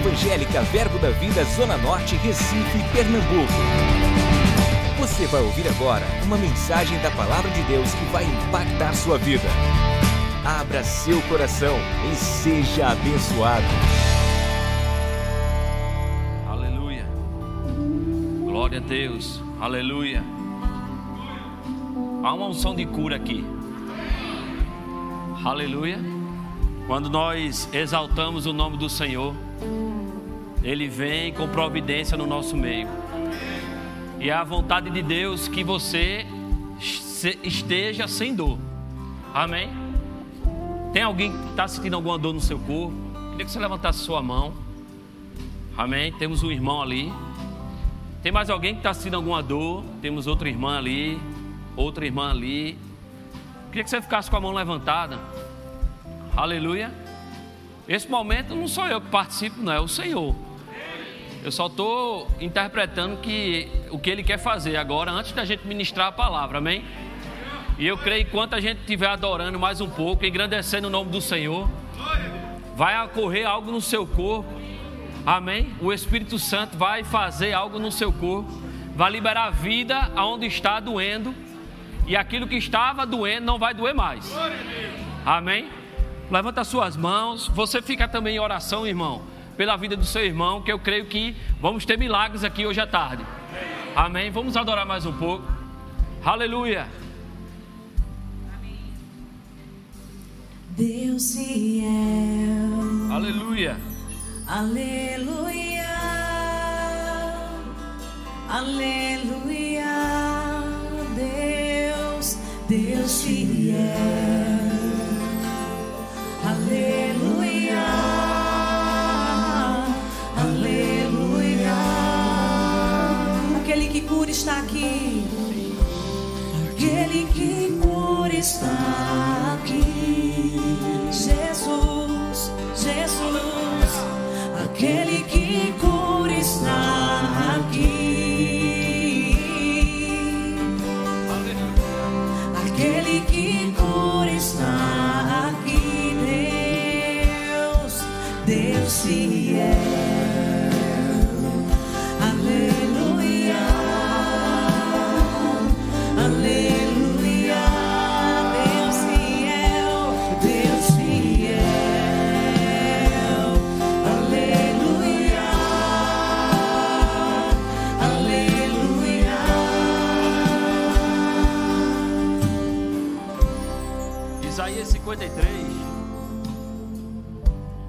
Evangélica Verbo da Vida Zona Norte, Recife, Pernambuco. Você vai ouvir agora uma mensagem da Palavra de Deus que vai impactar sua vida. Abra seu coração e seja abençoado. Aleluia. Glória a Deus. Aleluia. Há uma unção de cura aqui. Aleluia. Quando nós exaltamos o nome do Senhor, Ele vem com providência no nosso meio. E é a vontade de Deus que você esteja sem dor. Amém? Tem alguém que está sentindo alguma dor no seu corpo? Queria que você levantasse sua mão. Amém? Temos um irmão ali. Tem mais alguém que está sentindo alguma dor? Temos outra irmã ali. Outra irmã ali. Queria que você ficasse com a mão levantada. Aleluia. Esse momento não sou eu que participo, não, é o Senhor. Eu só estou interpretando que, o que Ele quer fazer agora, antes da gente ministrar a palavra, amém? E eu creio que enquanto a gente estiver adorando mais um pouco, engrandecendo o nome do Senhor, vai ocorrer algo no seu corpo, amém? O Espírito Santo vai fazer algo no seu corpo, vai liberar vida aonde está doendo, e aquilo que estava doendo não vai doer mais, amém? Levanta suas mãos, você fica também em oração, irmão pela vida do seu irmão, que eu creio que vamos ter milagres aqui hoje à tarde. Amém? Vamos adorar mais um pouco. Aleluia. Deus fiel. Aleluia. Aleluia. Aleluia. Deus, Deus fiel. Está aqui. Aquele que cura está aqui. Jesus, Jesus, aquele que cura está aqui.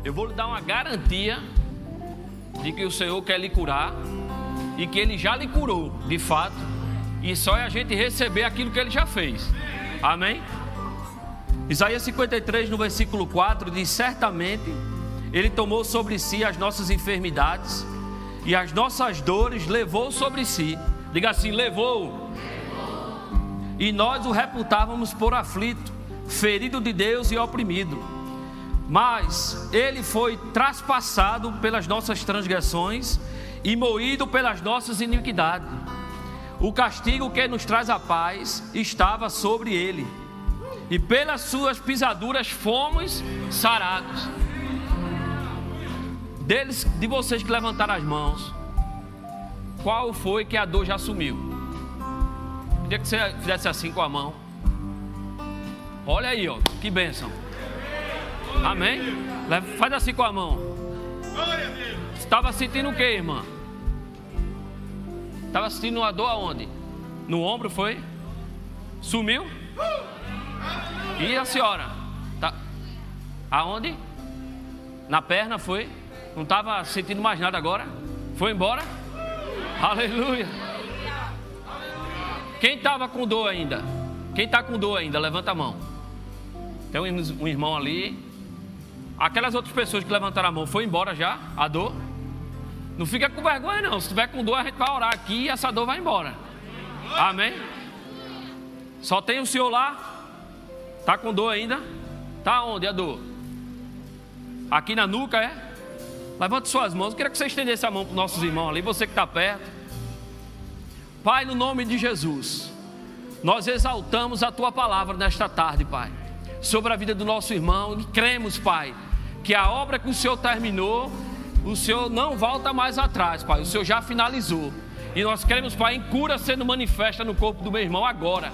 Eu vou lhe dar uma garantia de que o Senhor quer lhe curar e que Ele já lhe curou, de fato, e só é a gente receber aquilo que Ele já fez. Amém? Isaías 53, no versículo 4, diz: Certamente Ele tomou sobre si as nossas enfermidades e as nossas dores levou sobre si. Diga assim: levou. E nós o reputávamos por aflito, ferido de Deus e oprimido mas ele foi traspassado pelas nossas transgressões e moído pelas nossas iniquidades. O castigo que nos traz a paz estava sobre ele, e pelas suas pisaduras fomos sarados. Deles, de vocês que levantaram as mãos, qual foi que a dor já sumiu? Queria que você fizesse assim com a mão. Olha aí, ó, que bênção. Amém? Faz assim com a mão. Estava sentindo o que, irmã? Estava sentindo uma dor aonde? No ombro foi? Sumiu? E a senhora? Tá. Aonde? Na perna foi? Não estava sentindo mais nada agora? Foi embora? Aleluia. Quem estava com dor ainda? Quem está com dor ainda? Levanta a mão. Tem um irmão ali. Aquelas outras pessoas que levantaram a mão, foi embora já a dor? Não fica com vergonha não. Se tiver com dor, a gente vai orar aqui e essa dor vai embora. Amém? Só tem o senhor lá. Tá com dor ainda? Tá onde a dor? Aqui na nuca, é? Levante suas mãos. Eu queria que você estendesse a mão para os nossos irmãos ali, você que está perto. Pai, no nome de Jesus, nós exaltamos a tua palavra nesta tarde, Pai, sobre a vida do nosso irmão e cremos, Pai, que a obra que o Senhor terminou o Senhor não volta mais atrás, Pai. O Senhor já finalizou. E nós queremos, Pai, em cura sendo manifesta no corpo do meu irmão agora.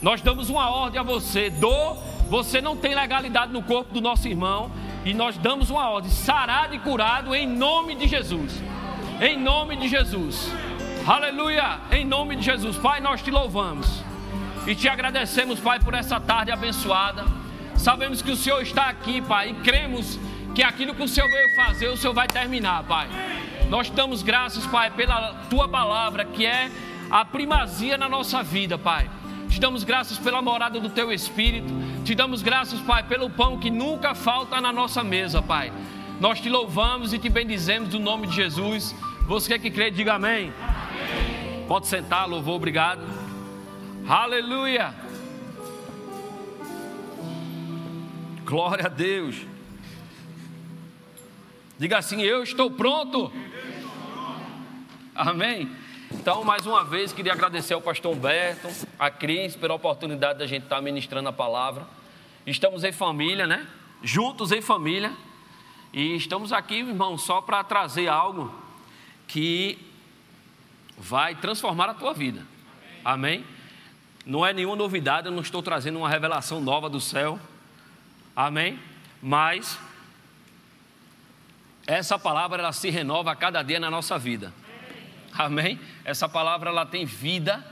Nós damos uma ordem a você, dor, você não tem legalidade no corpo do nosso irmão. E nós damos uma ordem, sarado e curado em nome de Jesus. Em nome de Jesus. Aleluia, em nome de Jesus. Pai, nós te louvamos. E te agradecemos, Pai, por essa tarde abençoada. Sabemos que o Senhor está aqui, Pai, e cremos que aquilo que o Senhor veio fazer, o Senhor vai terminar, Pai. Nós damos graças, Pai, pela tua palavra, que é a primazia na nossa vida, Pai. Te damos graças pela morada do teu espírito. Te damos graças, Pai, pelo pão que nunca falta na nossa mesa, Pai. Nós te louvamos e te bendizemos no nome de Jesus. Você que crê, diga amém. amém. Pode sentar, louvor, obrigado. Aleluia. Glória a Deus. Diga assim: Eu estou pronto. Amém. Então, mais uma vez, queria agradecer ao pastor Humberto, a Cris, pela oportunidade da gente estar ministrando a palavra. Estamos em família, né? Juntos em família. E estamos aqui, irmão, só para trazer algo que vai transformar a tua vida. Amém? Não é nenhuma novidade, eu não estou trazendo uma revelação nova do céu. Amém? Mas essa palavra ela se renova a cada dia na nossa vida. Amém? Essa palavra ela tem vida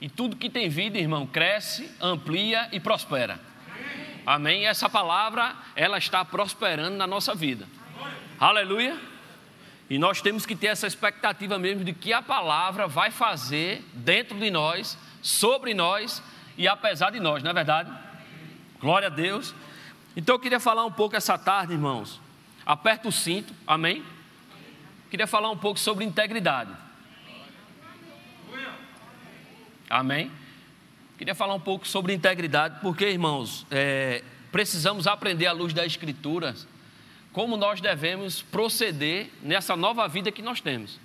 e tudo que tem vida, irmão, cresce, amplia e prospera. Amém? E essa palavra ela está prosperando na nossa vida. Aleluia. E nós temos que ter essa expectativa mesmo de que a palavra vai fazer dentro de nós, sobre nós e apesar de nós, não é verdade? Glória a Deus. Então eu queria falar um pouco essa tarde, irmãos, Aperta o cinto, amém? Queria falar um pouco sobre integridade. Amém? Queria falar um pouco sobre integridade, porque, irmãos, é, precisamos aprender à luz das Escrituras como nós devemos proceder nessa nova vida que nós temos.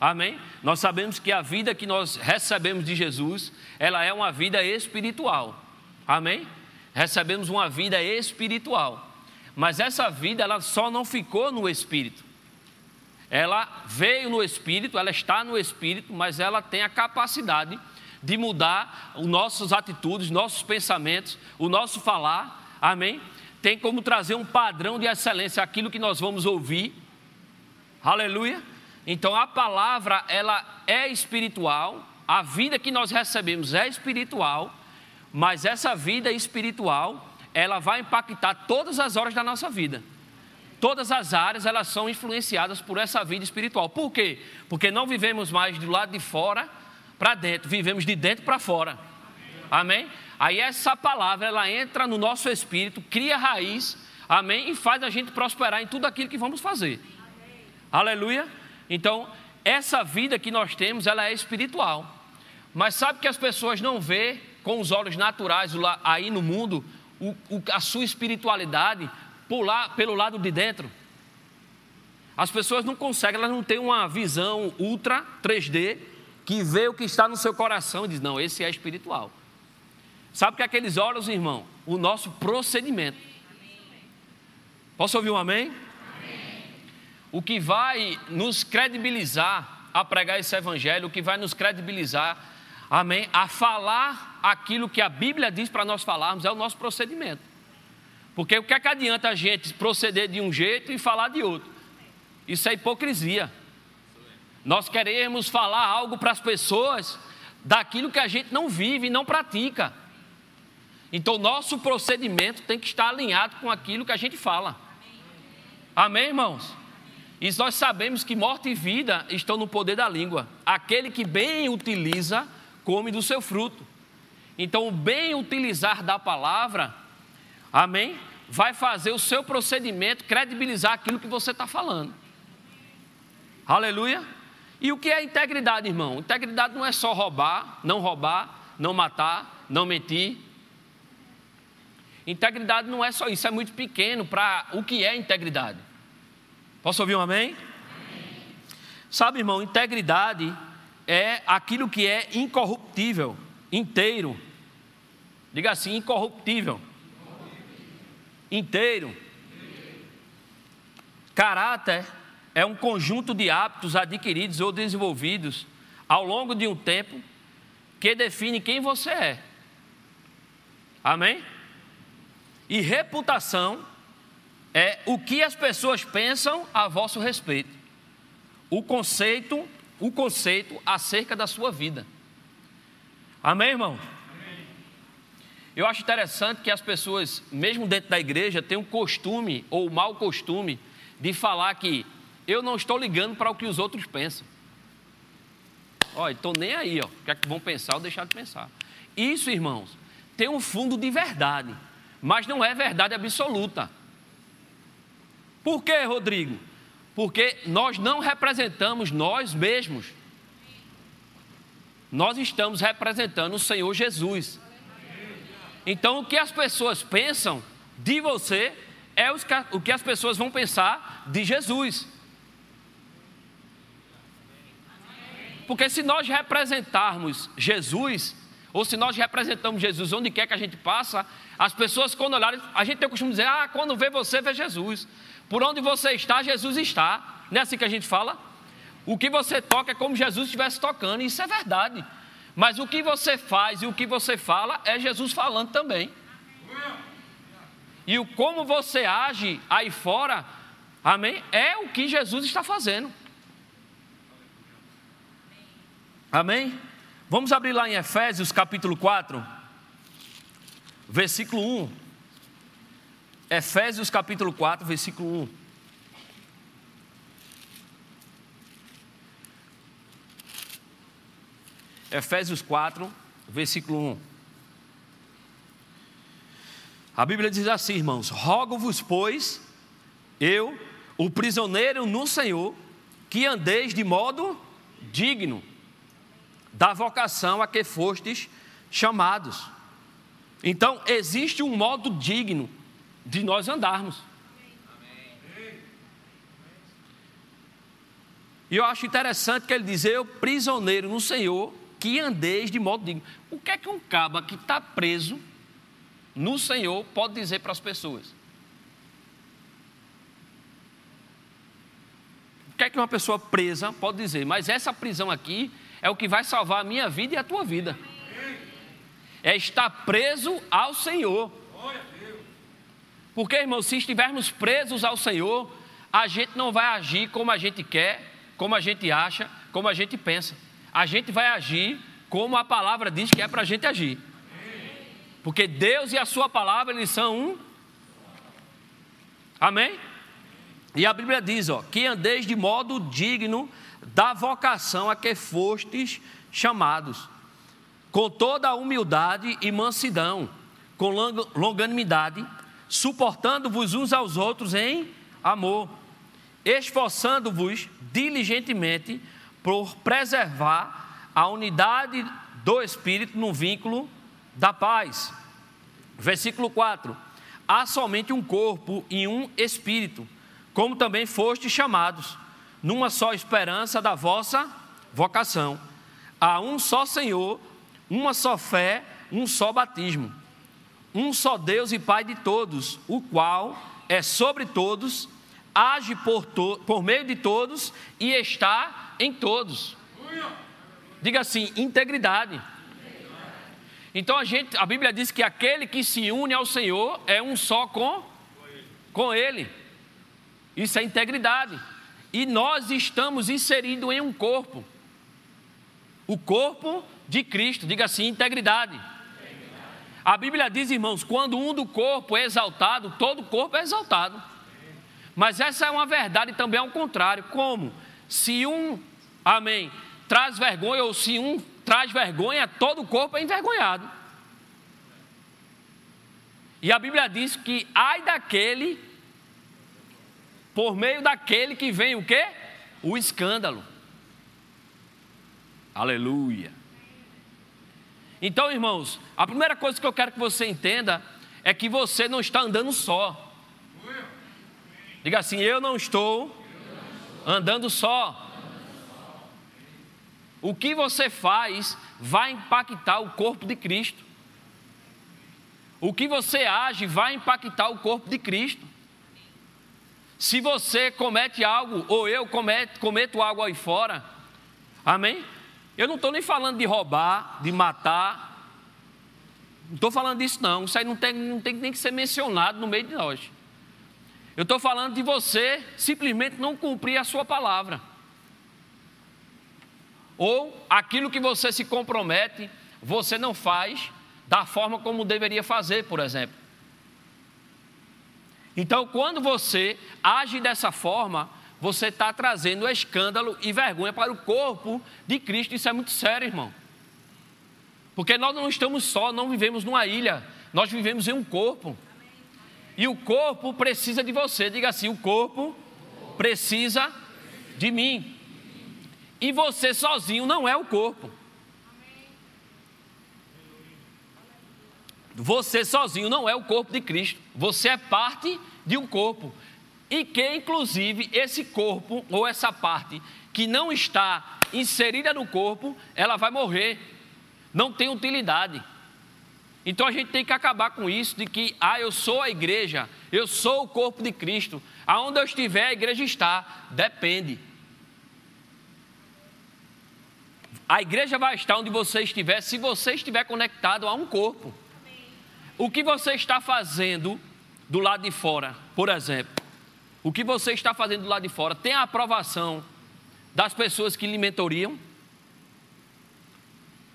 Amém? Nós sabemos que a vida que nós recebemos de Jesus, ela é uma vida espiritual. Amém? Recebemos uma vida espiritual. Mas essa vida, ela só não ficou no espírito. Ela veio no espírito, ela está no espírito, mas ela tem a capacidade de mudar os nossas atitudes, nossos pensamentos, o nosso falar. Amém? Tem como trazer um padrão de excelência aquilo que nós vamos ouvir. Aleluia. Então a palavra, ela é espiritual, a vida que nós recebemos é espiritual, mas essa vida espiritual, ela vai impactar todas as horas da nossa vida. Todas as áreas elas são influenciadas por essa vida espiritual. Por quê? Porque não vivemos mais do lado de fora para dentro, vivemos de dentro para fora. Amém? Aí essa palavra ela entra no nosso espírito, cria raiz, amém, e faz a gente prosperar em tudo aquilo que vamos fazer. Aleluia. Então, essa vida que nós temos, ela é espiritual. Mas sabe que as pessoas não vê com os olhos naturais aí no mundo o, o, a sua espiritualidade pular pelo lado de dentro. As pessoas não conseguem, elas não têm uma visão ultra 3D que vê o que está no seu coração e diz: não, esse é espiritual. Sabe que aqueles olhos, irmão, o nosso procedimento. Posso ouvir um amém? amém? O que vai nos credibilizar a pregar esse evangelho, o que vai nos credibilizar amém, a falar aquilo que a Bíblia diz para nós falarmos é o nosso procedimento. Porque o que é que adianta a gente proceder de um jeito e falar de outro? Isso é hipocrisia. Nós queremos falar algo para as pessoas daquilo que a gente não vive e não pratica. Então, nosso procedimento tem que estar alinhado com aquilo que a gente fala. Amém, irmãos? E nós sabemos que morte e vida estão no poder da língua. Aquele que bem utiliza, come do seu fruto. Então, o bem utilizar da palavra, amém, vai fazer o seu procedimento credibilizar aquilo que você está falando. Aleluia. E o que é integridade, irmão? Integridade não é só roubar, não roubar, não matar, não mentir. Integridade não é só isso, é muito pequeno para o que é integridade. Posso ouvir um amém? amém? Sabe, irmão, integridade é aquilo que é incorruptível, inteiro. Diga assim: incorruptível, inteiro. Caráter é um conjunto de hábitos adquiridos ou desenvolvidos ao longo de um tempo que define quem você é. Amém? E reputação é o que as pessoas pensam a vosso respeito. O conceito, o conceito acerca da sua vida. Amém, irmão? Eu acho interessante que as pessoas, mesmo dentro da igreja, têm um costume ou um mau costume de falar que eu não estou ligando para o que os outros pensam. Olha, estou nem aí, ó. O que é que vão pensar ou deixar de pensar. Isso, irmãos, tem um fundo de verdade, mas não é verdade absoluta. Por quê, Rodrigo? Porque nós não representamos nós mesmos. Nós estamos representando o Senhor Jesus. Então, o que as pessoas pensam de você é o que as pessoas vão pensar de Jesus. Porque se nós representarmos Jesus, ou se nós representamos Jesus onde quer que a gente passa, as pessoas quando olharem, a gente tem o costume de dizer, ah, quando vê você, vê Jesus. Por onde você está, Jesus está. Não é assim que a gente fala? O que você toca é como Jesus estivesse tocando, isso é verdade. Mas o que você faz e o que você fala é Jesus falando também. E o como você age aí fora, amém? É o que Jesus está fazendo. Amém? Vamos abrir lá em Efésios capítulo 4, versículo 1. Efésios capítulo 4, versículo 1. Efésios 4, versículo 1. A Bíblia diz assim, irmãos: Rogo-vos, pois, eu, o prisioneiro no Senhor, que andeis de modo digno da vocação a que fostes chamados. Então, existe um modo digno de nós andarmos. E eu acho interessante que ele diz: Eu, prisioneiro no Senhor, que andeis de modo digno. O que é que um caba que está preso no Senhor pode dizer para as pessoas? O que é que uma pessoa presa pode dizer? Mas essa prisão aqui é o que vai salvar a minha vida e a tua vida. É estar preso ao Senhor. Porque, irmão, se estivermos presos ao Senhor, a gente não vai agir como a gente quer, como a gente acha, como a gente pensa a gente vai agir como a palavra diz que é para a gente agir. Porque Deus e a Sua palavra, eles são um. Amém? E a Bíblia diz: ó, que andeis de modo digno da vocação a que fostes chamados, com toda a humildade e mansidão, com longanimidade, suportando-vos uns aos outros em amor, esforçando-vos diligentemente por preservar a unidade do Espírito no vínculo da paz. Versículo 4: Há somente um corpo e um Espírito, como também fostes chamados, numa só esperança da vossa vocação. Há um só Senhor, uma só fé, um só batismo. Um só Deus e Pai de todos, o qual é sobre todos, age por, to por meio de todos e está em todos. Diga assim: integridade. Então a gente, a Bíblia diz que aquele que se une ao Senhor é um só com com ele. Isso é integridade. E nós estamos inseridos em um corpo. O corpo de Cristo. Diga assim: integridade. A Bíblia diz, irmãos, quando um do corpo é exaltado, todo o corpo é exaltado. Mas essa é uma verdade também ao contrário. Como? Se um, amém, traz vergonha, ou se um traz vergonha, todo o corpo é envergonhado. E a Bíblia diz que ai daquele, por meio daquele que vem o quê? O escândalo. Aleluia. Então, irmãos, a primeira coisa que eu quero que você entenda é que você não está andando só. Diga assim: eu não estou andando só. O que você faz vai impactar o corpo de Cristo. O que você age vai impactar o corpo de Cristo. Se você comete algo, ou eu cometo, cometo algo aí fora, amém? Eu não estou nem falando de roubar, de matar, não estou falando disso não, isso aí não tem, não tem nem que ser mencionado no meio de nós. Eu estou falando de você simplesmente não cumprir a sua palavra. Ou aquilo que você se compromete, você não faz da forma como deveria fazer, por exemplo. Então, quando você age dessa forma, você está trazendo escândalo e vergonha para o corpo de Cristo. Isso é muito sério, irmão. Porque nós não estamos só, não vivemos numa ilha, nós vivemos em um corpo. E o corpo precisa de você. Diga assim: o corpo precisa de mim. E você sozinho não é o corpo. Você sozinho não é o corpo de Cristo. Você é parte de um corpo. E que, inclusive, esse corpo ou essa parte que não está inserida no corpo, ela vai morrer. Não tem utilidade. Então a gente tem que acabar com isso de que, ah, eu sou a igreja, eu sou o corpo de Cristo. Aonde eu estiver, a igreja está. Depende. A igreja vai estar onde você estiver, se você estiver conectado a um corpo. O que você está fazendo do lado de fora, por exemplo, o que você está fazendo do lado de fora tem a aprovação das pessoas que lhe mentoriam?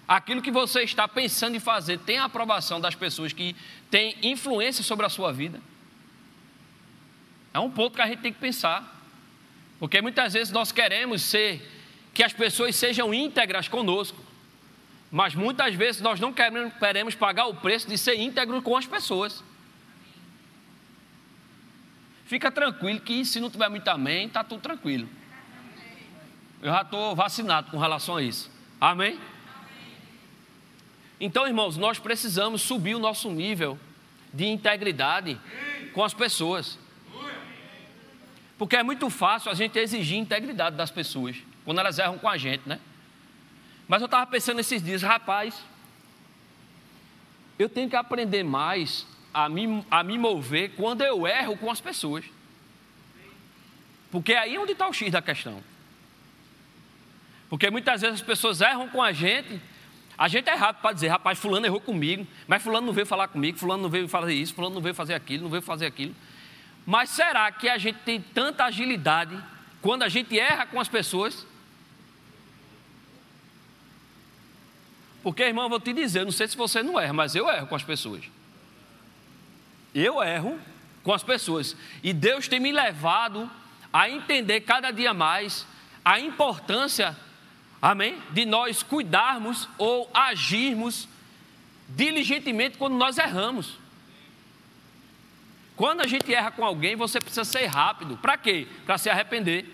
Aquilo que você está pensando em fazer tem a aprovação das pessoas que têm influência sobre a sua vida? É um ponto que a gente tem que pensar. Porque muitas vezes nós queremos ser que as pessoas sejam íntegras conosco. Mas muitas vezes nós não queremos, pagar o preço de ser íntegro com as pessoas. Fica tranquilo que se não tiver muito amém, está tudo tranquilo. Eu já estou vacinado com relação a isso. Amém? Então, irmãos, nós precisamos subir o nosso nível de integridade com as pessoas. Porque é muito fácil a gente exigir integridade das pessoas quando elas erram com a gente, né? Mas eu estava pensando esses dias, rapaz, eu tenho que aprender mais a me, a me mover quando eu erro com as pessoas. Porque aí é onde está o X da questão. Porque muitas vezes as pessoas erram com a gente, a gente é rápido para dizer, rapaz, fulano errou comigo, mas fulano não veio falar comigo, fulano não veio fazer isso, fulano não veio fazer aquilo, não veio fazer aquilo. Mas será que a gente tem tanta agilidade quando a gente erra com as pessoas? Porque, irmão, eu vou te dizer, não sei se você não erra, mas eu erro com as pessoas. Eu erro com as pessoas. E Deus tem me levado a entender cada dia mais a importância, amém, de nós cuidarmos ou agirmos diligentemente quando nós erramos. Quando a gente erra com alguém, você precisa ser rápido. Para quê? Para se arrepender.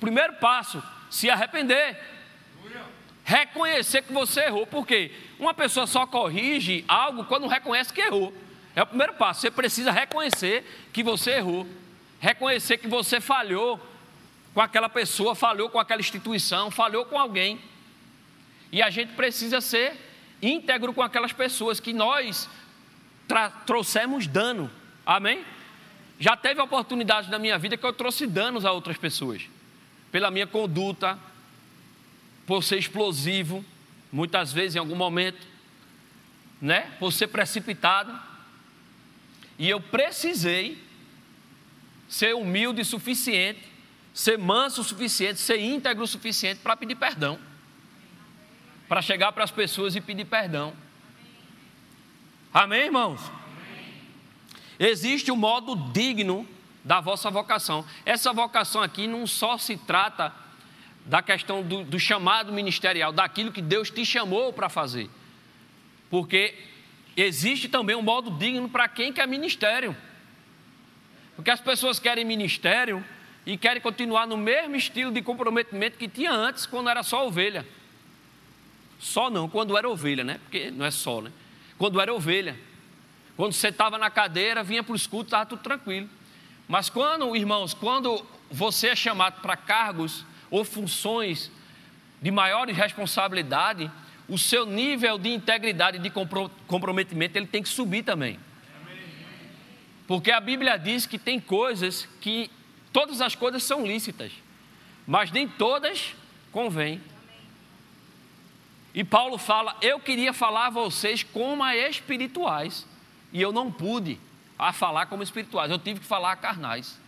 Primeiro passo, se arrepender reconhecer que você errou. Por quê? Uma pessoa só corrige algo quando reconhece que errou. É o primeiro passo. Você precisa reconhecer que você errou. Reconhecer que você falhou com aquela pessoa, falhou com aquela instituição, falhou com alguém. E a gente precisa ser íntegro com aquelas pessoas que nós trouxemos dano. Amém? Já teve oportunidades na minha vida que eu trouxe danos a outras pessoas. Pela minha conduta, por ser explosivo, muitas vezes em algum momento, né? Por ser precipitado. E eu precisei ser humilde o suficiente, ser manso o suficiente, ser íntegro o suficiente para pedir perdão. Para chegar para as pessoas e pedir perdão. Amém, irmãos? Existe um modo digno da vossa vocação. Essa vocação aqui não só se trata da questão do, do chamado ministerial, daquilo que Deus te chamou para fazer. Porque existe também um modo digno para quem quer ministério. Porque as pessoas querem ministério e querem continuar no mesmo estilo de comprometimento que tinha antes, quando era só ovelha. Só não, quando era ovelha, né? Porque não é só, né? Quando era ovelha. Quando você estava na cadeira, vinha para o escudo, estava tudo tranquilo. Mas quando, irmãos, quando você é chamado para cargos ou funções de maior responsabilidade, o seu nível de integridade e de comprometimento ele tem que subir também. Porque a Bíblia diz que tem coisas que todas as coisas são lícitas, mas nem todas convêm. E Paulo fala: Eu queria falar a vocês como a espirituais, e eu não pude a falar como espirituais, eu tive que falar a carnais.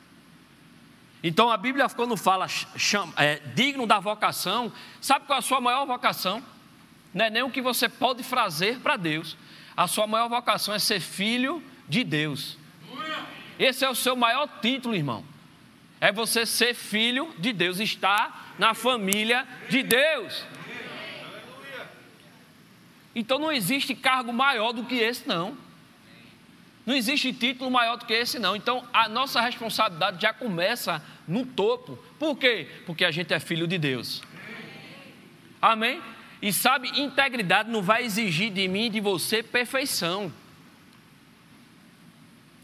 Então a Bíblia, quando fala chama, é, digno da vocação, sabe qual é a sua maior vocação? Não é nem o que você pode fazer para Deus, a sua maior vocação é ser filho de Deus. Esse é o seu maior título, irmão. É você ser filho de Deus, estar na família de Deus. Então não existe cargo maior do que esse, não. Não existe título maior do que esse, não. Então a nossa responsabilidade já começa no topo. Por quê? Porque a gente é filho de Deus. Amém? E sabe, integridade não vai exigir de mim e de você perfeição.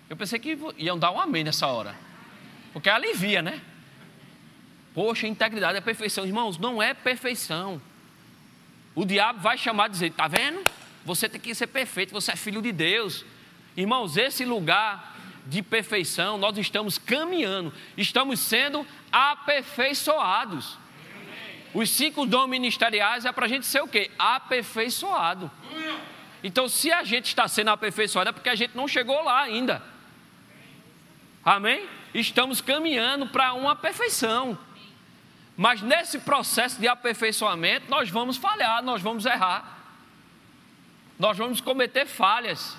Eu pensei que iam dar um amém nessa hora. Porque alivia, né? Poxa, integridade é perfeição. Irmãos, não é perfeição. O diabo vai chamar e dizer: está vendo? Você tem que ser perfeito, você é filho de Deus. Irmãos, esse lugar de perfeição, nós estamos caminhando, estamos sendo aperfeiçoados. Os cinco dons ministeriais é para a gente ser o quê? Aperfeiçoado. Então, se a gente está sendo aperfeiçoado, é porque a gente não chegou lá ainda. Amém? Estamos caminhando para uma perfeição. Mas nesse processo de aperfeiçoamento, nós vamos falhar, nós vamos errar. Nós vamos cometer falhas.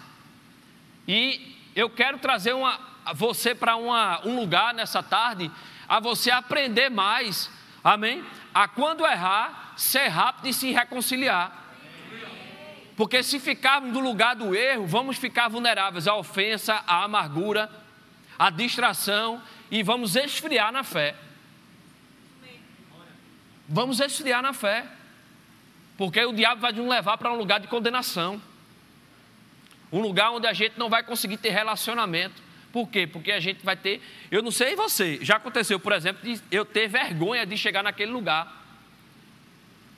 E eu quero trazer uma, você para um lugar nessa tarde, a você aprender mais, amém? a quando errar, ser rápido e se reconciliar. Porque se ficarmos no lugar do erro, vamos ficar vulneráveis à ofensa, à amargura, à distração e vamos esfriar na fé. Vamos esfriar na fé. Porque o diabo vai nos levar para um lugar de condenação. Um lugar onde a gente não vai conseguir ter relacionamento. Por quê? Porque a gente vai ter. Eu não sei você, já aconteceu, por exemplo, de eu ter vergonha de chegar naquele lugar.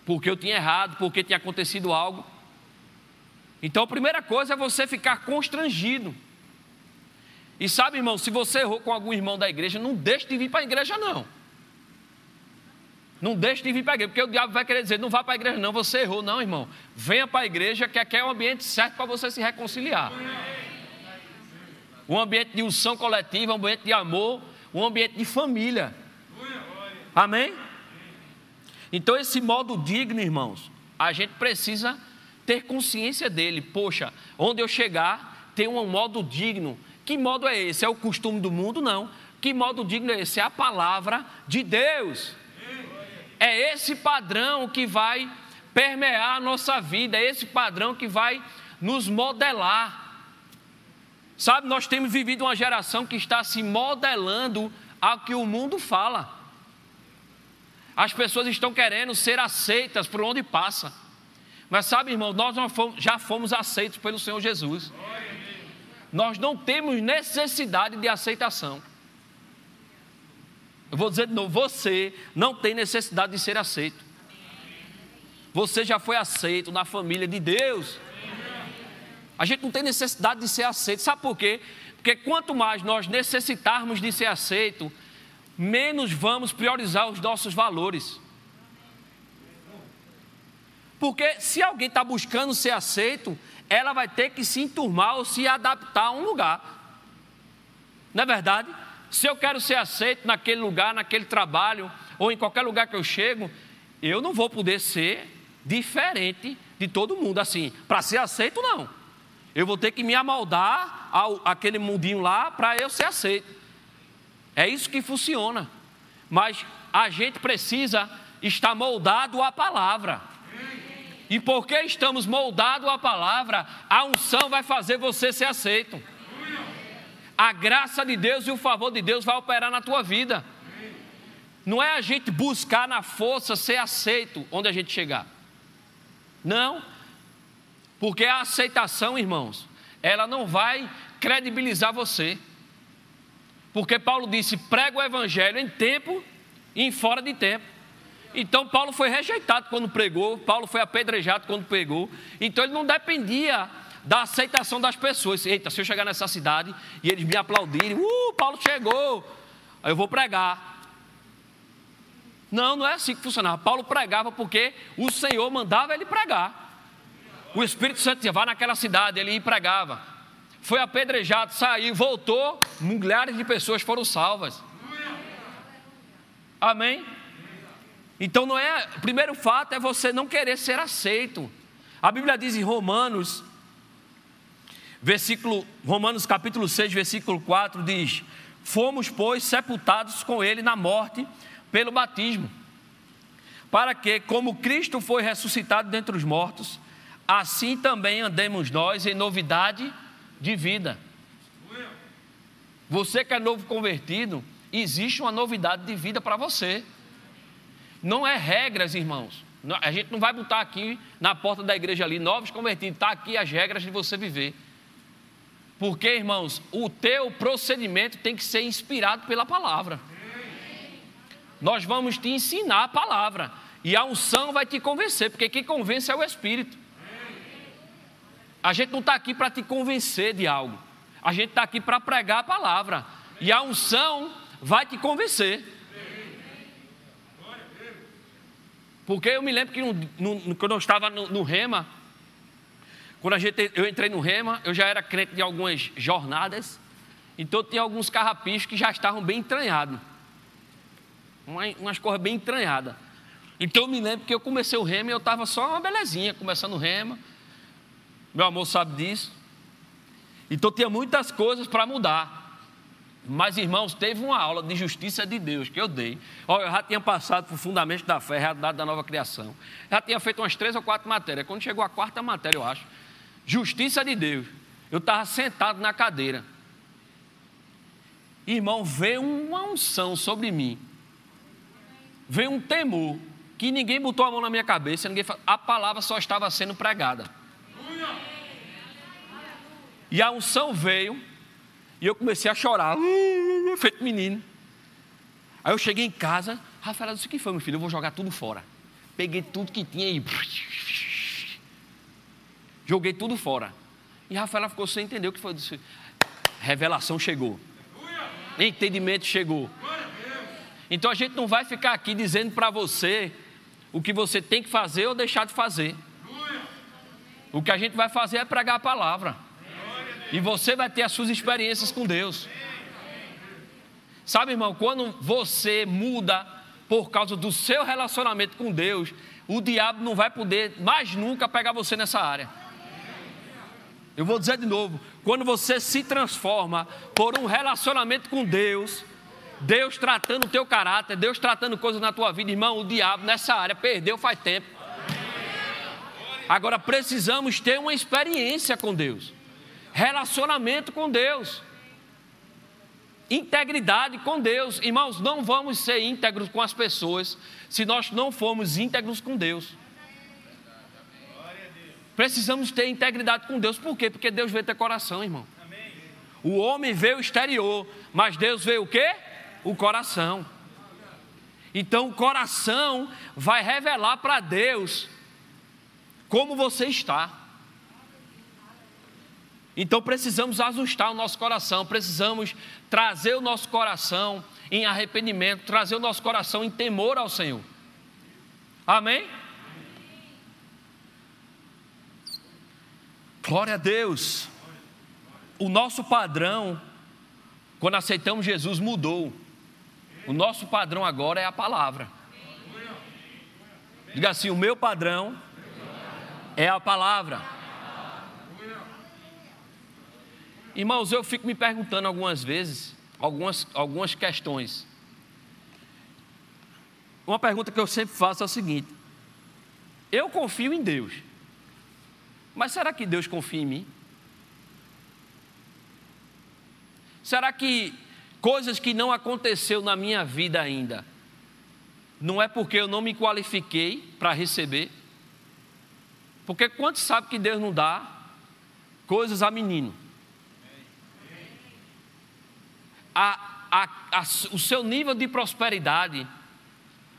Porque eu tinha errado, porque tinha acontecido algo. Então a primeira coisa é você ficar constrangido. E sabe, irmão, se você errou com algum irmão da igreja, não deixe de vir para a igreja, não. Não deixe de vir para a igreja, porque o diabo vai querer dizer, não vá para a igreja, não, você errou. Não, irmão. Venha para a igreja, que aqui é o ambiente certo para você se reconciliar um ambiente de unção coletiva, um ambiente de amor, um ambiente de família. Amém? Então, esse modo digno, irmãos, a gente precisa ter consciência dele. Poxa, onde eu chegar, tem um modo digno. Que modo é esse? É o costume do mundo? Não. Que modo digno é esse? É a palavra de Deus. É esse padrão que vai permear a nossa vida, é esse padrão que vai nos modelar. Sabe, nós temos vivido uma geração que está se modelando ao que o mundo fala. As pessoas estão querendo ser aceitas por onde passa. Mas sabe, irmão, nós já fomos aceitos pelo Senhor Jesus. Nós não temos necessidade de aceitação. Eu vou dizer de novo: você não tem necessidade de ser aceito. Você já foi aceito na família de Deus. A gente não tem necessidade de ser aceito. Sabe por quê? Porque quanto mais nós necessitarmos de ser aceito, menos vamos priorizar os nossos valores. Porque se alguém está buscando ser aceito, ela vai ter que se enturmar ou se adaptar a um lugar. Não é verdade? Se eu quero ser aceito naquele lugar, naquele trabalho, ou em qualquer lugar que eu chego, eu não vou poder ser diferente de todo mundo. Assim, para ser aceito, não. Eu vou ter que me amoldar ao, aquele mundinho lá para eu ser aceito. É isso que funciona. Mas a gente precisa estar moldado à palavra. E porque estamos moldados à palavra, a unção vai fazer você ser aceito. A graça de Deus e o favor de Deus vai operar na tua vida. Não é a gente buscar na força ser aceito onde a gente chegar. Não, porque a aceitação, irmãos, ela não vai credibilizar você. Porque Paulo disse: prega o evangelho em tempo e em fora de tempo. Então Paulo foi rejeitado quando pregou, Paulo foi apedrejado quando pregou. Então ele não dependia da aceitação das pessoas. Eita, se eu chegar nessa cidade e eles me aplaudirem, uh, Paulo chegou, aí eu vou pregar. Não, não é assim que funcionava. Paulo pregava porque o Senhor mandava ele pregar. O Espírito Santo dizia, vá naquela cidade, ele pregava. Foi apedrejado, saiu, voltou, milhares de pessoas foram salvas. Amém? Então não é, o primeiro fato é você não querer ser aceito. A Bíblia diz em Romanos, versículo, Romanos capítulo 6, versículo 4 diz: "Fomos pois sepultados com ele na morte pelo batismo, para que, como Cristo foi ressuscitado dentre os mortos, assim também andemos nós em novidade de vida." Você que é novo convertido, existe uma novidade de vida para você. Não é regras, irmãos. A gente não vai botar aqui na porta da igreja ali, novos convertidos, está aqui as regras de você viver. Porque, irmãos, o teu procedimento tem que ser inspirado pela palavra. Nós vamos te ensinar a palavra. E a unção vai te convencer, porque quem convence é o Espírito. A gente não está aqui para te convencer de algo. A gente está aqui para pregar a palavra. E a unção vai te convencer. Porque eu me lembro que no, no, quando eu estava no, no, Rema, quando a gente, eu entrei no Rema, eu já era crente de algumas jornadas, então tinha alguns carrapichos que já estavam bem entranhados. Umas, umas coisas bem entranhadas. Então eu me lembro que eu comecei o Rema e eu estava só uma belezinha, começando o Rema. Meu amor sabe disso. Então tinha muitas coisas para mudar. Mas, irmãos, teve uma aula de justiça de Deus que eu dei. Olha, eu já tinha passado por fundamento da fé, realidade da nova criação. Já tinha feito umas três ou quatro matérias. Quando chegou a quarta matéria, eu acho, justiça de Deus, eu estava sentado na cadeira. Irmão, veio uma unção sobre mim. Veio um temor que ninguém botou a mão na minha cabeça, ninguém a palavra só estava sendo pregada. E a unção veio e eu comecei a chorar, uh, feito menino. Aí eu cheguei em casa, Rafael disse: O que foi, meu filho? Eu vou jogar tudo fora. Peguei tudo que tinha e. Joguei tudo fora. E Rafael ficou sem entender o que foi. Disse, Revelação chegou. Entendimento chegou. Então a gente não vai ficar aqui dizendo para você o que você tem que fazer ou deixar de fazer. O que a gente vai fazer é pregar a palavra. E você vai ter as suas experiências com Deus. Sabe, irmão, quando você muda por causa do seu relacionamento com Deus, o diabo não vai poder mais nunca pegar você nessa área. Eu vou dizer de novo: quando você se transforma por um relacionamento com Deus, Deus tratando o teu caráter, Deus tratando coisas na tua vida, irmão, o diabo nessa área perdeu faz tempo. Agora precisamos ter uma experiência com Deus relacionamento com Deus, integridade com Deus. Irmãos, não vamos ser íntegros com as pessoas se nós não formos íntegros com Deus. Precisamos ter integridade com Deus, por quê? Porque Deus vê teu coração, irmão. O homem vê o exterior, mas Deus vê o quê? O coração. Então o coração vai revelar para Deus como você está. Então precisamos ajustar o nosso coração, precisamos trazer o nosso coração em arrependimento, trazer o nosso coração em temor ao Senhor. Amém? Glória a Deus. O nosso padrão, quando aceitamos Jesus, mudou. O nosso padrão agora é a palavra. Diga assim: o meu padrão é a palavra. Irmãos, eu fico me perguntando algumas vezes, algumas, algumas questões. Uma pergunta que eu sempre faço é o seguinte: eu confio em Deus, mas será que Deus confia em mim? Será que coisas que não aconteceu na minha vida ainda, não é porque eu não me qualifiquei para receber? Porque quantos sabe que Deus não dá coisas a menino? A, a, a, o seu nível de prosperidade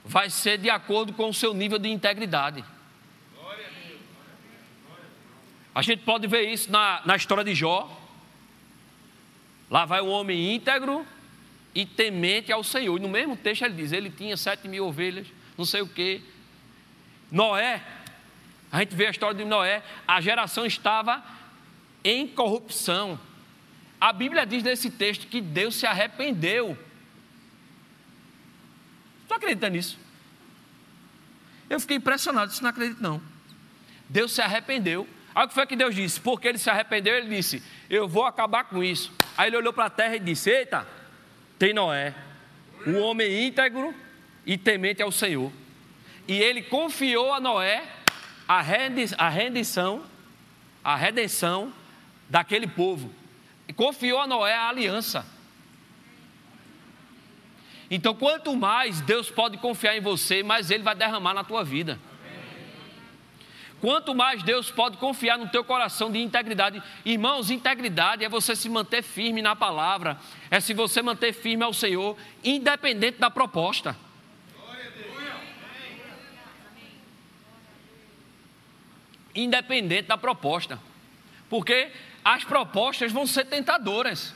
vai ser de acordo com o seu nível de integridade. A gente pode ver isso na, na história de Jó. Lá vai um homem íntegro e temente ao Senhor. E no mesmo texto ele diz: ele tinha sete mil ovelhas, não sei o quê. Noé, a gente vê a história de Noé, a geração estava em corrupção. A Bíblia diz nesse texto que Deus se arrependeu. Tu acredita nisso? Eu fiquei impressionado, isso não acredito não. Deus se arrependeu. Aí o que foi que Deus disse? Porque ele se arrependeu, ele disse: Eu vou acabar com isso. Aí ele olhou para a terra e disse: Eita, tem Noé, o homem íntegro e temente ao Senhor. E ele confiou a Noé a rendição, a redenção daquele povo. Confiou a Noé a aliança. Então, quanto mais Deus pode confiar em você, mais Ele vai derramar na tua vida. Quanto mais Deus pode confiar no teu coração de integridade. Irmãos, integridade é você se manter firme na palavra, é se você manter firme ao Senhor, independente da proposta. Independente da proposta. Porque as propostas vão ser tentadoras.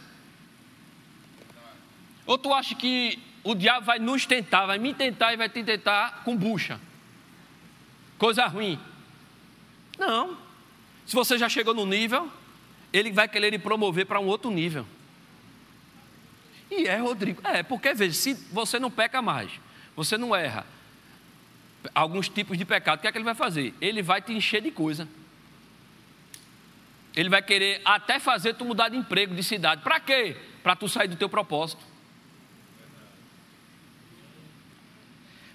Ou tu acha que o diabo vai nos tentar, vai me tentar e vai te tentar com bucha? Coisa ruim. Não. Se você já chegou no nível, ele vai querer lhe promover para um outro nível. E é, Rodrigo. É, porque veja, se você não peca mais, você não erra alguns tipos de pecado, o que é que ele vai fazer? Ele vai te encher de coisa. Ele vai querer até fazer tu mudar de emprego, de cidade. Para quê? Para tu sair do teu propósito.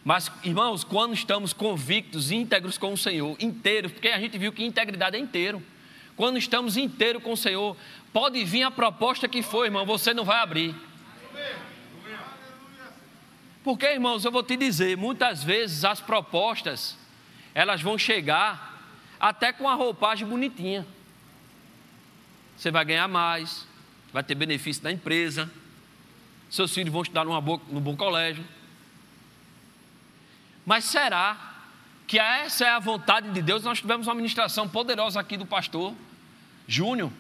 Mas, irmãos, quando estamos convictos, íntegros com o Senhor, inteiros, porque a gente viu que integridade é inteiro. Quando estamos inteiros com o Senhor, pode vir a proposta que for, irmão, você não vai abrir. Porque, irmãos, eu vou te dizer, muitas vezes as propostas, elas vão chegar até com a roupagem bonitinha. Você vai ganhar mais, vai ter benefício da empresa, seus filhos vão estudar numa boa, num bom colégio. Mas será que essa é a vontade de Deus? Nós tivemos uma ministração poderosa aqui do pastor Júnior,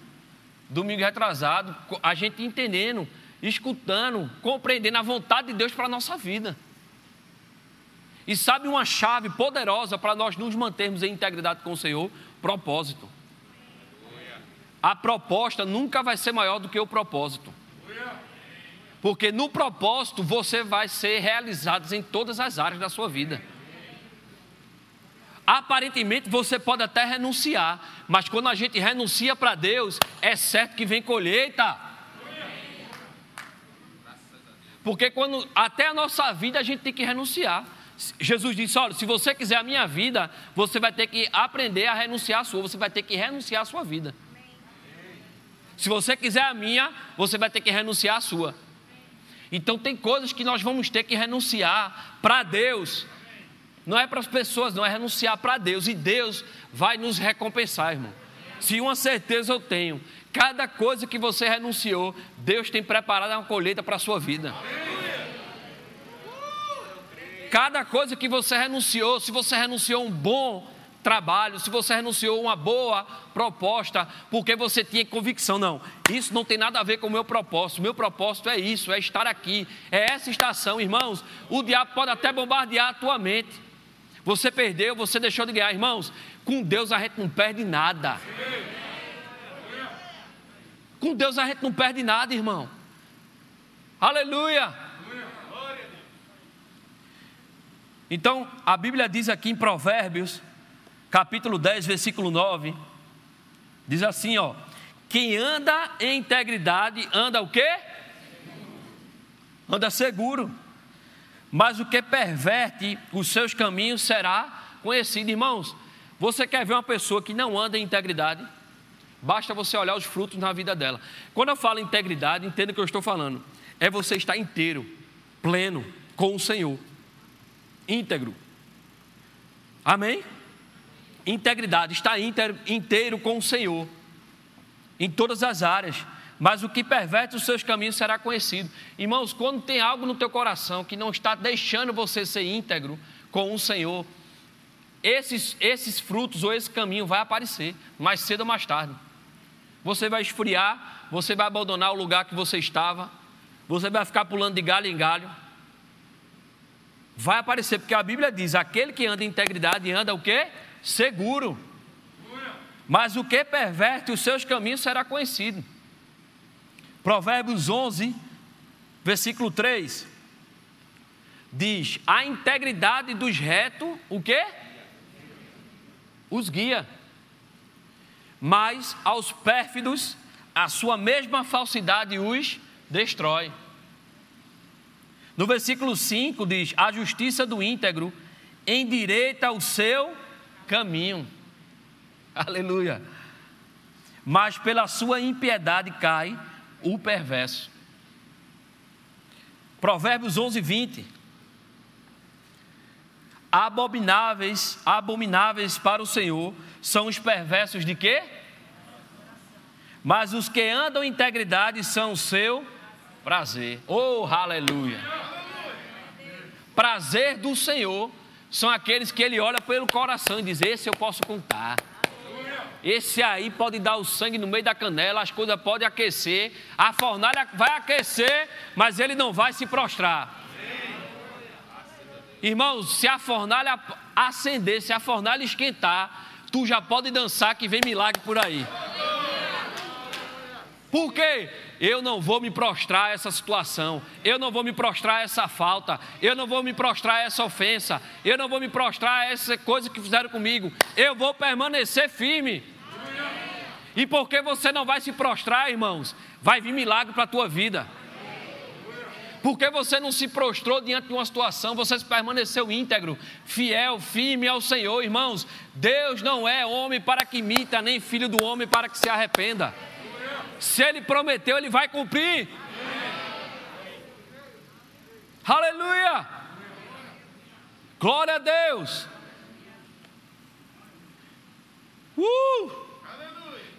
domingo retrasado, a gente entendendo, escutando, compreendendo a vontade de Deus para a nossa vida. E sabe uma chave poderosa para nós nos mantermos em integridade com o Senhor? Propósito. A proposta nunca vai ser maior do que o propósito. Porque no propósito você vai ser realizado em todas as áreas da sua vida. Aparentemente você pode até renunciar, mas quando a gente renuncia para Deus, é certo que vem colheita. Porque quando até a nossa vida a gente tem que renunciar. Jesus disse: Olha, se você quiser a minha vida, você vai ter que aprender a renunciar a sua, você vai ter que renunciar a sua vida. Se você quiser a minha, você vai ter que renunciar a sua. Então tem coisas que nós vamos ter que renunciar para Deus. Não é para as pessoas, não é renunciar para Deus. E Deus vai nos recompensar, irmão. Se uma certeza eu tenho, cada coisa que você renunciou, Deus tem preparado uma colheita para a sua vida. Cada coisa que você renunciou, se você renunciou um bom trabalho, se você renunciou uma boa proposta, porque você tinha convicção, não, isso não tem nada a ver com o meu propósito, meu propósito é isso, é estar aqui, é essa estação, irmãos. O diabo pode até bombardear a tua mente. Você perdeu, você deixou de ganhar, irmãos. Com Deus a gente não perde nada. Com Deus a gente não perde nada, irmão. Aleluia. Então, a Bíblia diz aqui em Provérbios capítulo 10, versículo 9, diz assim, ó: Quem anda em integridade anda o quê? Anda seguro. Mas o que perverte os seus caminhos será conhecido, irmãos. Você quer ver uma pessoa que não anda em integridade? Basta você olhar os frutos na vida dela. Quando eu falo integridade, entenda o que eu estou falando. É você estar inteiro, pleno com o Senhor. Íntegro. Amém? Integridade, está inteiro com o Senhor, em todas as áreas. Mas o que perverte os seus caminhos será conhecido. Irmãos, quando tem algo no teu coração que não está deixando você ser íntegro com o Senhor, esses, esses frutos ou esse caminho vai aparecer, mais cedo ou mais tarde. Você vai esfriar, você vai abandonar o lugar que você estava, você vai ficar pulando de galho em galho. Vai aparecer, porque a Bíblia diz: aquele que anda em integridade anda o quê? Seguro. Mas o que perverte os seus caminhos será conhecido. Provérbios 11, versículo 3 diz: a integridade dos retos, o quê? Os guia. Mas aos pérfidos, a sua mesma falsidade os destrói. No versículo 5 diz: A justiça do íntegro endireita o seu caminho. Aleluia. Mas pela sua impiedade cai o perverso. Provérbios 11, 20 abomináveis, abomináveis para o Senhor são os perversos de quê? Mas os que andam em integridade são o seu prazer. Oh, aleluia! Prazer do Senhor são aqueles que ele olha pelo coração e diz: Esse eu posso contar. Esse aí pode dar o sangue no meio da canela, as coisas podem aquecer, a fornalha vai aquecer, mas ele não vai se prostrar. Irmãos, se a fornalha acender, se a fornalha esquentar, tu já pode dançar que vem milagre por aí. Por quê? Eu não vou me prostrar a essa situação, eu não vou me prostrar a essa falta, eu não vou me prostrar a essa ofensa, eu não vou me prostrar a essa coisa que fizeram comigo, eu vou permanecer firme. E porque você não vai se prostrar, irmãos, vai vir milagre para a tua vida. Porque você não se prostrou diante de uma situação, você permaneceu íntegro, fiel, firme ao Senhor, irmãos. Deus não é homem para que imita, nem filho do homem para que se arrependa. Se ele prometeu, ele vai cumprir. Aleluia! Glória a Deus! Uh!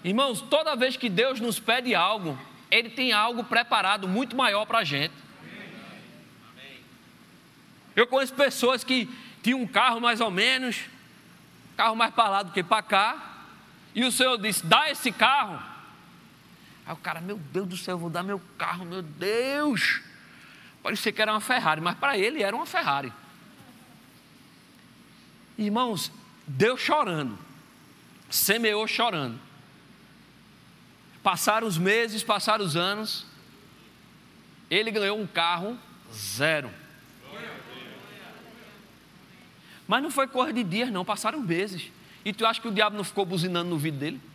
Irmãos, toda vez que Deus nos pede algo, Ele tem algo preparado muito maior para a gente. Eu conheço pessoas que tinham um carro mais ou menos, carro mais para lá do que para cá, e o Senhor disse: dá esse carro. Aí o cara, meu Deus do céu, eu vou dar meu carro, meu Deus. Parecia que era uma Ferrari, mas para ele era uma Ferrari. Irmãos, Deus chorando, semeou chorando. Passaram os meses, passaram os anos, ele ganhou um carro zero. Mas não foi coisa de dias, não, passaram meses. E tu acha que o diabo não ficou buzinando no vidro dele?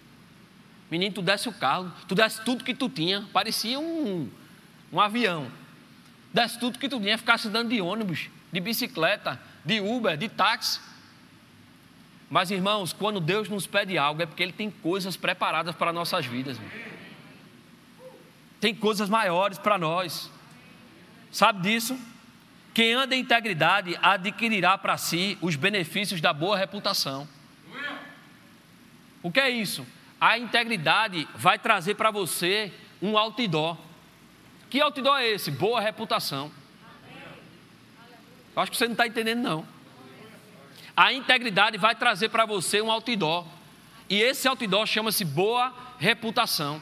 Menino, tu desce o carro, tu desce tudo que tu tinha, parecia um, um avião. Desce tudo que tu tinha, ficasse andando de ônibus, de bicicleta, de Uber, de táxi. Mas irmãos, quando Deus nos pede algo, é porque Ele tem coisas preparadas para nossas vidas. Tem coisas maiores para nós. Sabe disso? Quem anda em integridade adquirirá para si os benefícios da boa reputação. O que é isso? A integridade vai trazer para você um outdoor. Que outdoor é esse? Boa reputação. Acho que você não está entendendo, não. A integridade vai trazer para você um outdoor. E esse outdoor chama-se boa reputação.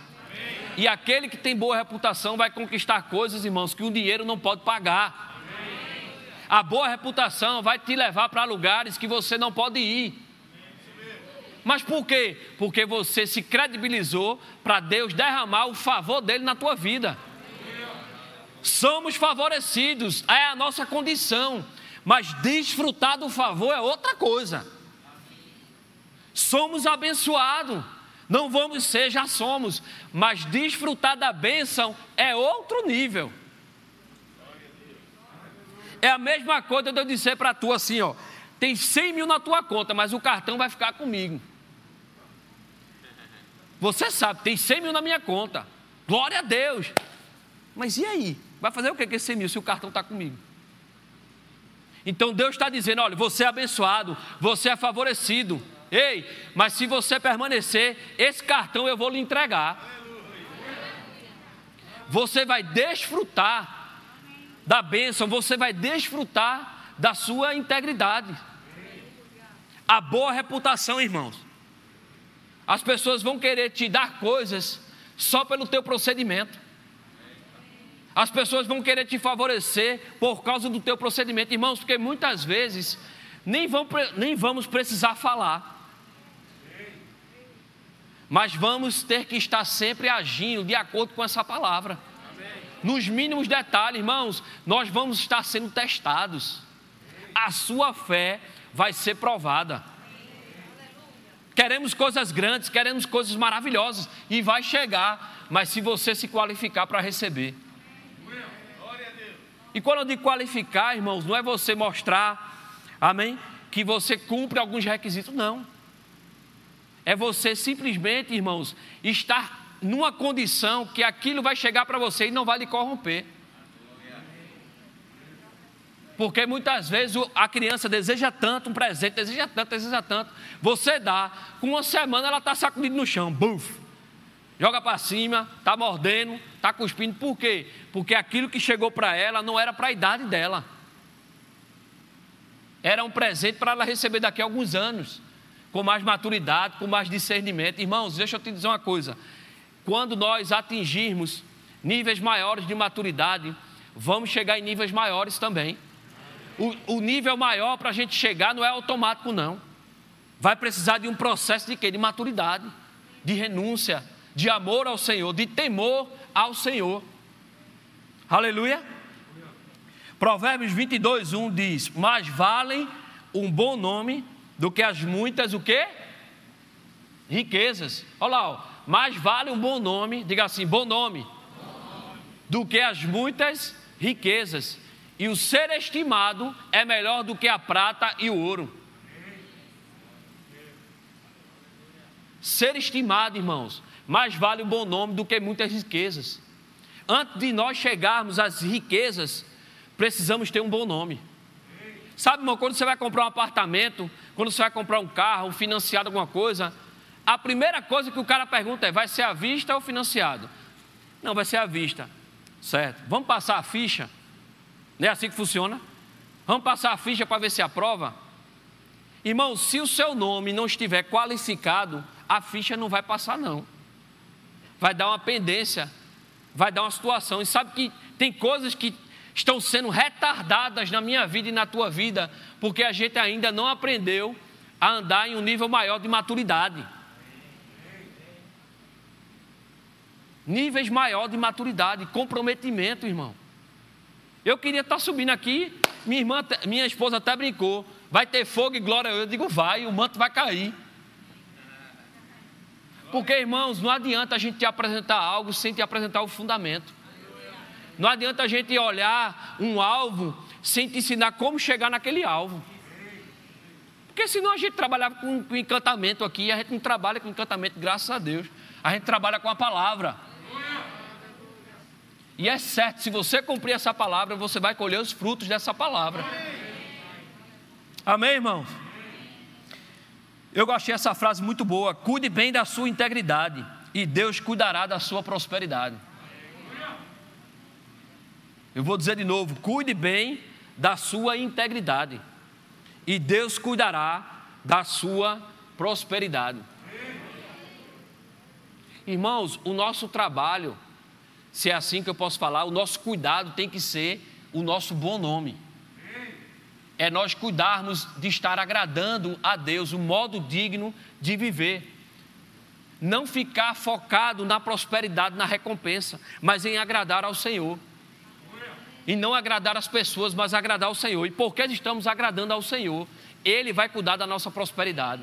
E aquele que tem boa reputação vai conquistar coisas, irmãos, que o dinheiro não pode pagar. A boa reputação vai te levar para lugares que você não pode ir. Mas por quê? Porque você se credibilizou para Deus derramar o favor dele na tua vida. Somos favorecidos, é a nossa condição, mas desfrutar do favor é outra coisa. Somos abençoados, não vamos ser, já somos, mas desfrutar da bênção é outro nível. É a mesma coisa de eu dizer para tu assim, ó, tem 100 mil na tua conta, mas o cartão vai ficar comigo. Você sabe, tem 100 mil na minha conta. Glória a Deus. Mas e aí? Vai fazer o que com esse 100 mil se o cartão está comigo? Então Deus está dizendo: olha, você é abençoado, você é favorecido. Ei, mas se você permanecer, esse cartão eu vou lhe entregar. Você vai desfrutar da bênção, você vai desfrutar da sua integridade. a boa reputação, irmãos. As pessoas vão querer te dar coisas só pelo teu procedimento. As pessoas vão querer te favorecer por causa do teu procedimento, irmãos, porque muitas vezes nem, vão, nem vamos precisar falar. Mas vamos ter que estar sempre agindo de acordo com essa palavra. Nos mínimos detalhes, irmãos, nós vamos estar sendo testados. A sua fé vai ser provada. Queremos coisas grandes, queremos coisas maravilhosas e vai chegar, mas se você se qualificar para receber. E quando eu digo qualificar, irmãos, não é você mostrar, amém, que você cumpre alguns requisitos, não. É você simplesmente, irmãos, estar numa condição que aquilo vai chegar para você e não vai lhe corromper. Porque muitas vezes a criança deseja tanto um presente, deseja tanto, deseja tanto. Você dá, com uma semana ela está sacudida no chão, buf, joga para cima, está mordendo, está cuspindo. Por quê? Porque aquilo que chegou para ela não era para a idade dela. Era um presente para ela receber daqui a alguns anos, com mais maturidade, com mais discernimento. Irmãos, deixa eu te dizer uma coisa: quando nós atingirmos níveis maiores de maturidade, vamos chegar em níveis maiores também. O, o nível maior para a gente chegar não é automático, não. Vai precisar de um processo de quê? De maturidade, de renúncia, de amor ao Senhor, de temor ao Senhor. Aleluia. Provérbios 22, 1 diz: Mais valem um bom nome do que as muitas, o quê? Riquezas. Olha lá, ó. mais vale um bom nome, diga assim, bom nome, do que as muitas riquezas. E o ser estimado é melhor do que a prata e o ouro. Ser estimado, irmãos, mais vale um bom nome do que muitas riquezas. Antes de nós chegarmos às riquezas, precisamos ter um bom nome. Sabe, irmão, quando você vai comprar um apartamento, quando você vai comprar um carro, financiado alguma coisa, a primeira coisa que o cara pergunta é: vai ser à vista ou financiado? Não, vai ser à vista. Certo. Vamos passar a ficha? Não é assim que funciona? Vamos passar a ficha para ver se aprova? Irmão, se o seu nome não estiver qualificado, a ficha não vai passar, não. Vai dar uma pendência, vai dar uma situação. E sabe que tem coisas que estão sendo retardadas na minha vida e na tua vida, porque a gente ainda não aprendeu a andar em um nível maior de maturidade. Níveis maior de maturidade, comprometimento, irmão. Eu queria estar subindo aqui, minha irmã, minha esposa até brincou, vai ter fogo e glória. Eu digo, vai, o manto vai cair. Porque, irmãos, não adianta a gente te apresentar algo sem te apresentar o fundamento. Não adianta a gente olhar um alvo sem te ensinar como chegar naquele alvo. Porque senão a gente trabalhava com, com encantamento aqui, a gente não trabalha com encantamento, graças a Deus. A gente trabalha com a palavra. E é certo, se você cumprir essa palavra, você vai colher os frutos dessa palavra. Amém, irmãos? Eu gostei dessa frase muito boa. Cuide bem da sua integridade, e Deus cuidará da sua prosperidade. Eu vou dizer de novo: cuide bem da sua integridade, e Deus cuidará da sua prosperidade. Irmãos, o nosso trabalho se é assim que eu posso falar, o nosso cuidado tem que ser o nosso bom nome. É nós cuidarmos de estar agradando a Deus, o modo digno de viver. Não ficar focado na prosperidade, na recompensa, mas em agradar ao Senhor. E não agradar as pessoas, mas agradar ao Senhor. E porque estamos agradando ao Senhor, Ele vai cuidar da nossa prosperidade.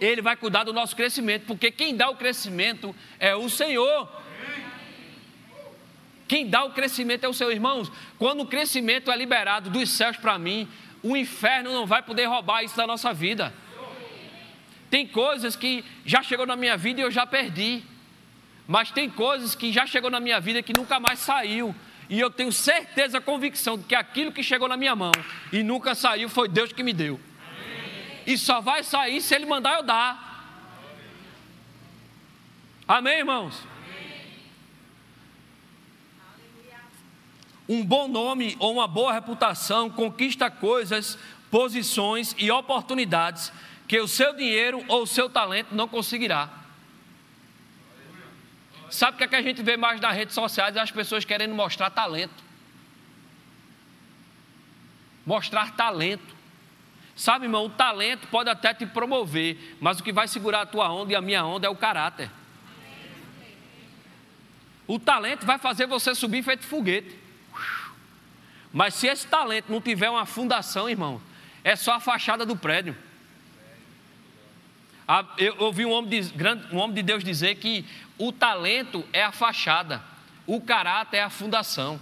Ele vai cuidar do nosso crescimento, porque quem dá o crescimento é o Senhor. Quem dá o crescimento é o seu irmão. Quando o crescimento é liberado dos céus para mim, o inferno não vai poder roubar isso da nossa vida. Tem coisas que já chegou na minha vida e eu já perdi. Mas tem coisas que já chegou na minha vida que nunca mais saiu. E eu tenho certeza, convicção de que aquilo que chegou na minha mão e nunca saiu foi Deus que me deu. E só vai sair se Ele mandar eu dar. Amém, irmãos? Um bom nome ou uma boa reputação conquista coisas, posições e oportunidades que o seu dinheiro ou o seu talento não conseguirá. Sabe o que, é que a gente vê mais nas redes sociais? As pessoas querendo mostrar talento. Mostrar talento. Sabe, irmão, o talento pode até te promover, mas o que vai segurar a tua onda e a minha onda é o caráter. O talento vai fazer você subir feito foguete. Mas se esse talento não tiver uma fundação, irmão, é só a fachada do prédio. Eu ouvi um homem, de, um homem de Deus dizer que o talento é a fachada, o caráter é a fundação.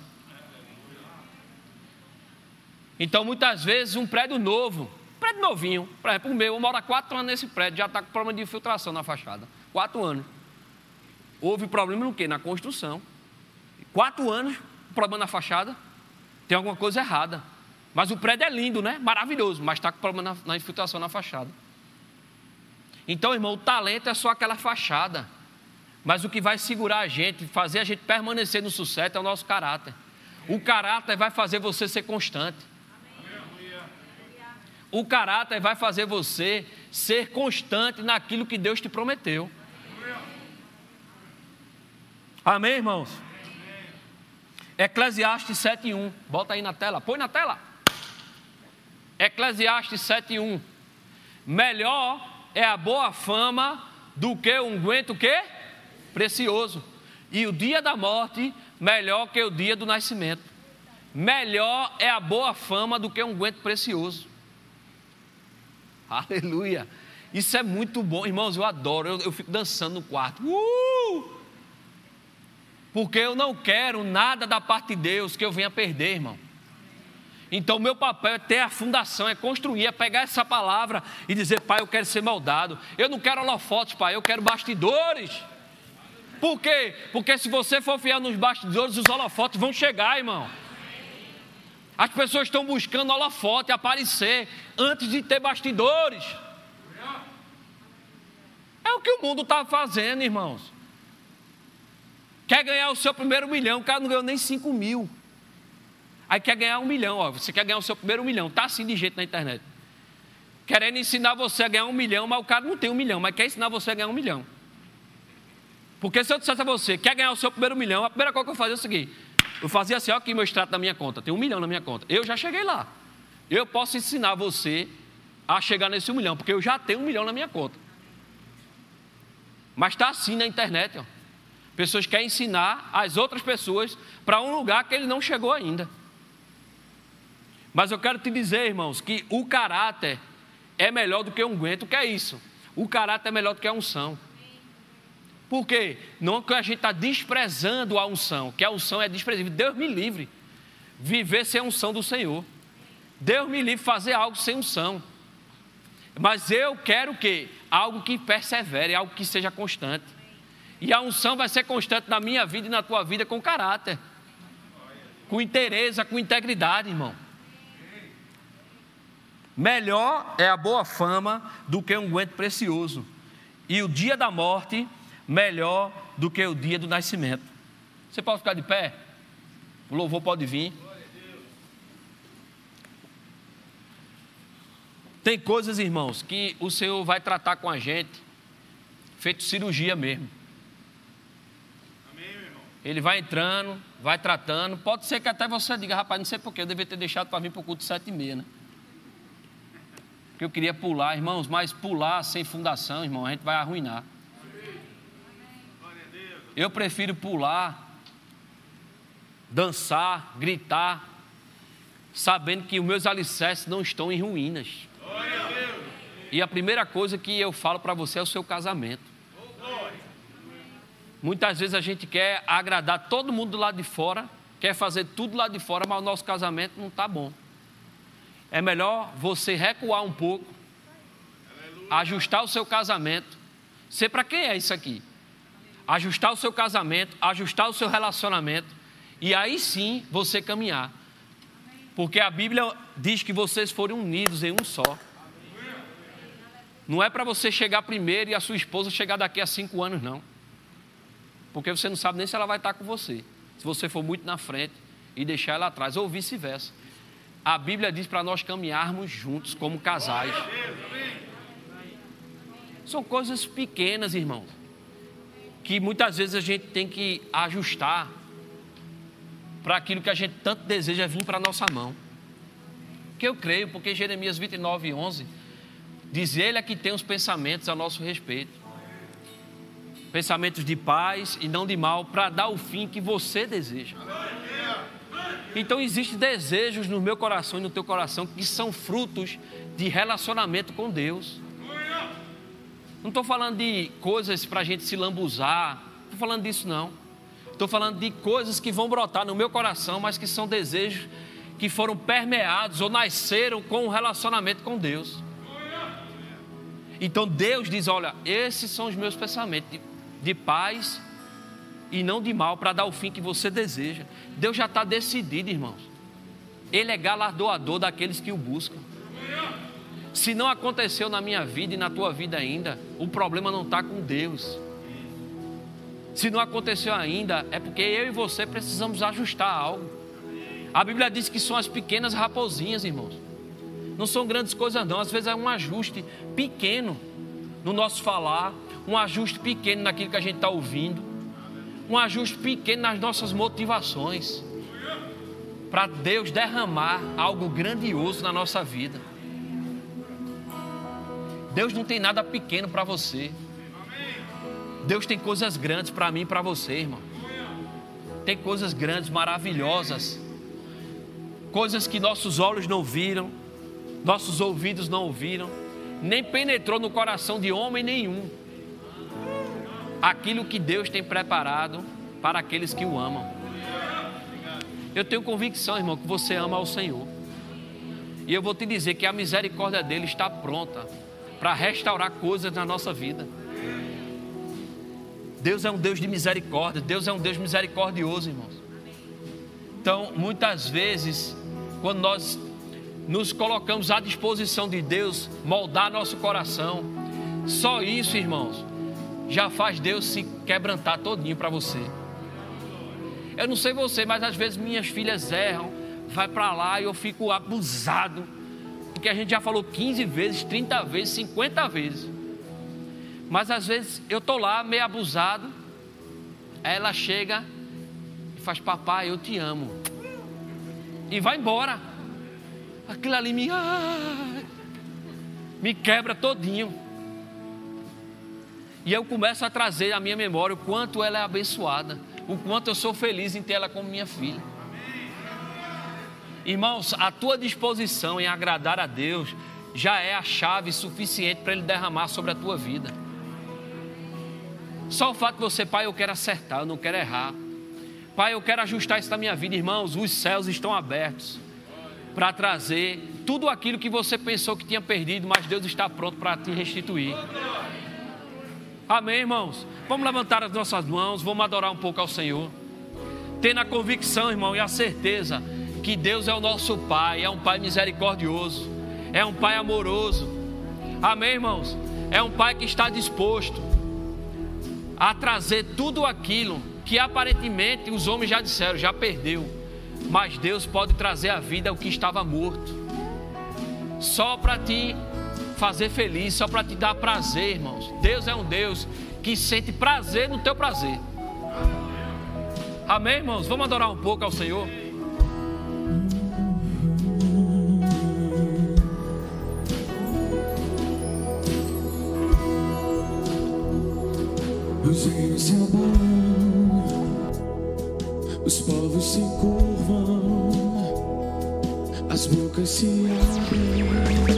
Então, muitas vezes, um prédio novo, prédio novinho, por exemplo, o meu, eu moro há quatro anos nesse prédio, já está com problema de infiltração na fachada. Quatro anos. Houve problema no quê? Na construção. Quatro anos, problema na fachada. Tem alguma coisa errada. Mas o prédio é lindo, né? Maravilhoso, mas está com problema na, na infiltração na fachada. Então, irmão, o talento é só aquela fachada. Mas o que vai segurar a gente, fazer a gente permanecer no sucesso é o nosso caráter. O caráter vai fazer você ser constante. O caráter vai fazer você ser constante naquilo que Deus te prometeu. Amém, irmãos? Eclesiastes 7:1. Bota aí na tela. Põe na tela. Eclesiastes 7:1. Melhor é a boa fama do que um unguento que precioso. E o dia da morte melhor que o dia do nascimento. Melhor é a boa fama do que um unguento precioso. Aleluia. Isso é muito bom, irmãos. Eu adoro. Eu, eu fico dançando no quarto. Uh! Porque eu não quero nada da parte de Deus que eu venha perder, irmão. Então, meu papel é ter a fundação, é construir, é pegar essa palavra e dizer, pai, eu quero ser moldado. Eu não quero holofotes, pai, eu quero bastidores. Por quê? Porque se você for fiel nos bastidores, os holofotes vão chegar, irmão. As pessoas estão buscando holofote aparecer antes de ter bastidores. É o que o mundo está fazendo, irmãos. Quer ganhar o seu primeiro milhão, o cara não ganhou nem cinco mil. Aí quer ganhar um milhão, ó. Você quer ganhar o seu primeiro milhão, tá assim de jeito na internet. Querendo ensinar você a ganhar um milhão, mas o cara não tem um milhão, mas quer ensinar você a ganhar um milhão. Porque se eu dissesse a você, quer ganhar o seu primeiro milhão, a primeira coisa que eu fazia é o seguinte: eu fazia assim, ó, aqui meu extrato da minha conta, tem um milhão na minha conta. Eu já cheguei lá. Eu posso ensinar você a chegar nesse um milhão, porque eu já tenho um milhão na minha conta. Mas está assim na internet, ó. Pessoas querem ensinar as outras pessoas para um lugar que ele não chegou ainda. Mas eu quero te dizer, irmãos, que o caráter é melhor do que um aguento. Que é isso? O caráter é melhor do que a unção. Por quê? Não que a gente está desprezando a unção, que a unção é desprezível. Deus me livre viver sem a unção do Senhor. Deus me livre fazer algo sem unção. Mas eu quero o quê? Algo que persevere, algo que seja constante. E a unção vai ser constante na minha vida e na tua vida com caráter. Com interesse, com integridade, irmão. Melhor é a boa fama do que um aguento precioso. E o dia da morte, melhor do que o dia do nascimento. Você pode ficar de pé? O louvor pode vir. Tem coisas, irmãos, que o Senhor vai tratar com a gente, feito cirurgia mesmo. Ele vai entrando, vai tratando. Pode ser que até você diga, rapaz, não sei porquê, eu devia ter deixado para vir para o culto sete e meia, né? Porque eu queria pular, irmãos, mas pular sem fundação, irmão, a gente vai arruinar. Eu prefiro pular, dançar, gritar, sabendo que os meus alicerces não estão em ruínas. E a primeira coisa que eu falo para você é o seu casamento. Muitas vezes a gente quer agradar todo mundo do lado de fora, quer fazer tudo lá de fora, mas o nosso casamento não está bom é melhor você recuar um pouco, ajustar o seu casamento. Sei para quem é isso aqui? Ajustar o seu casamento, ajustar o seu relacionamento, e aí sim você caminhar. Porque a Bíblia diz que vocês foram unidos em um só. Não é para você chegar primeiro e a sua esposa chegar daqui a cinco anos, não. Porque você não sabe nem se ela vai estar com você. Se você for muito na frente e deixar ela atrás, ou vice-versa. A Bíblia diz para nós caminharmos juntos como casais. São coisas pequenas, irmão, que muitas vezes a gente tem que ajustar para aquilo que a gente tanto deseja vir para a nossa mão. Que eu creio, porque Jeremias 29, 11 diz: Ele é que tem os pensamentos a nosso respeito. Pensamentos de paz e não de mal, para dar o fim que você deseja. Então existem desejos no meu coração e no teu coração que são frutos de relacionamento com Deus. Não estou falando de coisas para a gente se lambuzar, não estou falando disso não. Estou falando de coisas que vão brotar no meu coração, mas que são desejos que foram permeados ou nasceram com um relacionamento com Deus. Então Deus diz: Olha, esses são os meus pensamentos de, paz e não de mal, para dar o fim que você deseja. Deus já está decidido, irmãos. Ele é galardoador daqueles que o buscam. Se não aconteceu na minha vida e na tua vida ainda, o problema não está com Deus. Se não aconteceu ainda, é porque eu e você precisamos ajustar algo. A Bíblia diz que são as pequenas raposinhas, irmãos. Não são grandes coisas, não. Às vezes é um ajuste pequeno no nosso falar, um ajuste pequeno naquilo que a gente está ouvindo, um ajuste pequeno nas nossas motivações, para Deus derramar algo grandioso na nossa vida. Deus não tem nada pequeno para você. Deus tem coisas grandes para mim e para você, irmão. Tem coisas grandes, maravilhosas. Coisas que nossos olhos não viram, nossos ouvidos não ouviram, nem penetrou no coração de homem nenhum. Aquilo que Deus tem preparado para aqueles que o amam. Eu tenho convicção, irmão, que você ama ao Senhor. E eu vou te dizer que a misericórdia dele está pronta para restaurar coisas na nossa vida. Deus é um Deus de misericórdia, Deus é um Deus misericordioso, irmãos. Então, muitas vezes, quando nós nos colocamos à disposição de Deus, moldar nosso coração, só isso, irmãos, já faz Deus se quebrantar todinho para você. Eu não sei você, mas às vezes minhas filhas erram, vai para lá e eu fico abusado porque a gente já falou 15 vezes, 30 vezes, 50 vezes. Mas às vezes eu estou lá meio abusado, ela chega e faz, papai, eu te amo. E vai embora. Aquilo ali me, me quebra todinho. E eu começo a trazer à minha memória o quanto ela é abençoada, o quanto eu sou feliz em ter ela como minha filha. Irmãos, a tua disposição em agradar a Deus já é a chave suficiente para Ele derramar sobre a tua vida. Só o fato de você, pai, eu quero acertar, eu não quero errar. Pai, eu quero ajustar isso na minha vida, irmãos. Os céus estão abertos para trazer tudo aquilo que você pensou que tinha perdido, mas Deus está pronto para te restituir. Amém, irmãos? Vamos levantar as nossas mãos, vamos adorar um pouco ao Senhor. Tendo a convicção, irmão, e a certeza que Deus é o nosso Pai, é um Pai misericordioso, é um Pai amoroso. Amém, irmãos? É um Pai que está disposto a trazer tudo aquilo que aparentemente os homens já disseram, já perdeu. Mas Deus pode trazer à vida o que estava morto. Só para te fazer feliz, só para te dar prazer, irmãos. Deus é um Deus que sente prazer no teu prazer. Amém, irmãos? Vamos adorar um pouco ao Senhor. Os rios se abalam, os povos se curvam, as bocas se abrem.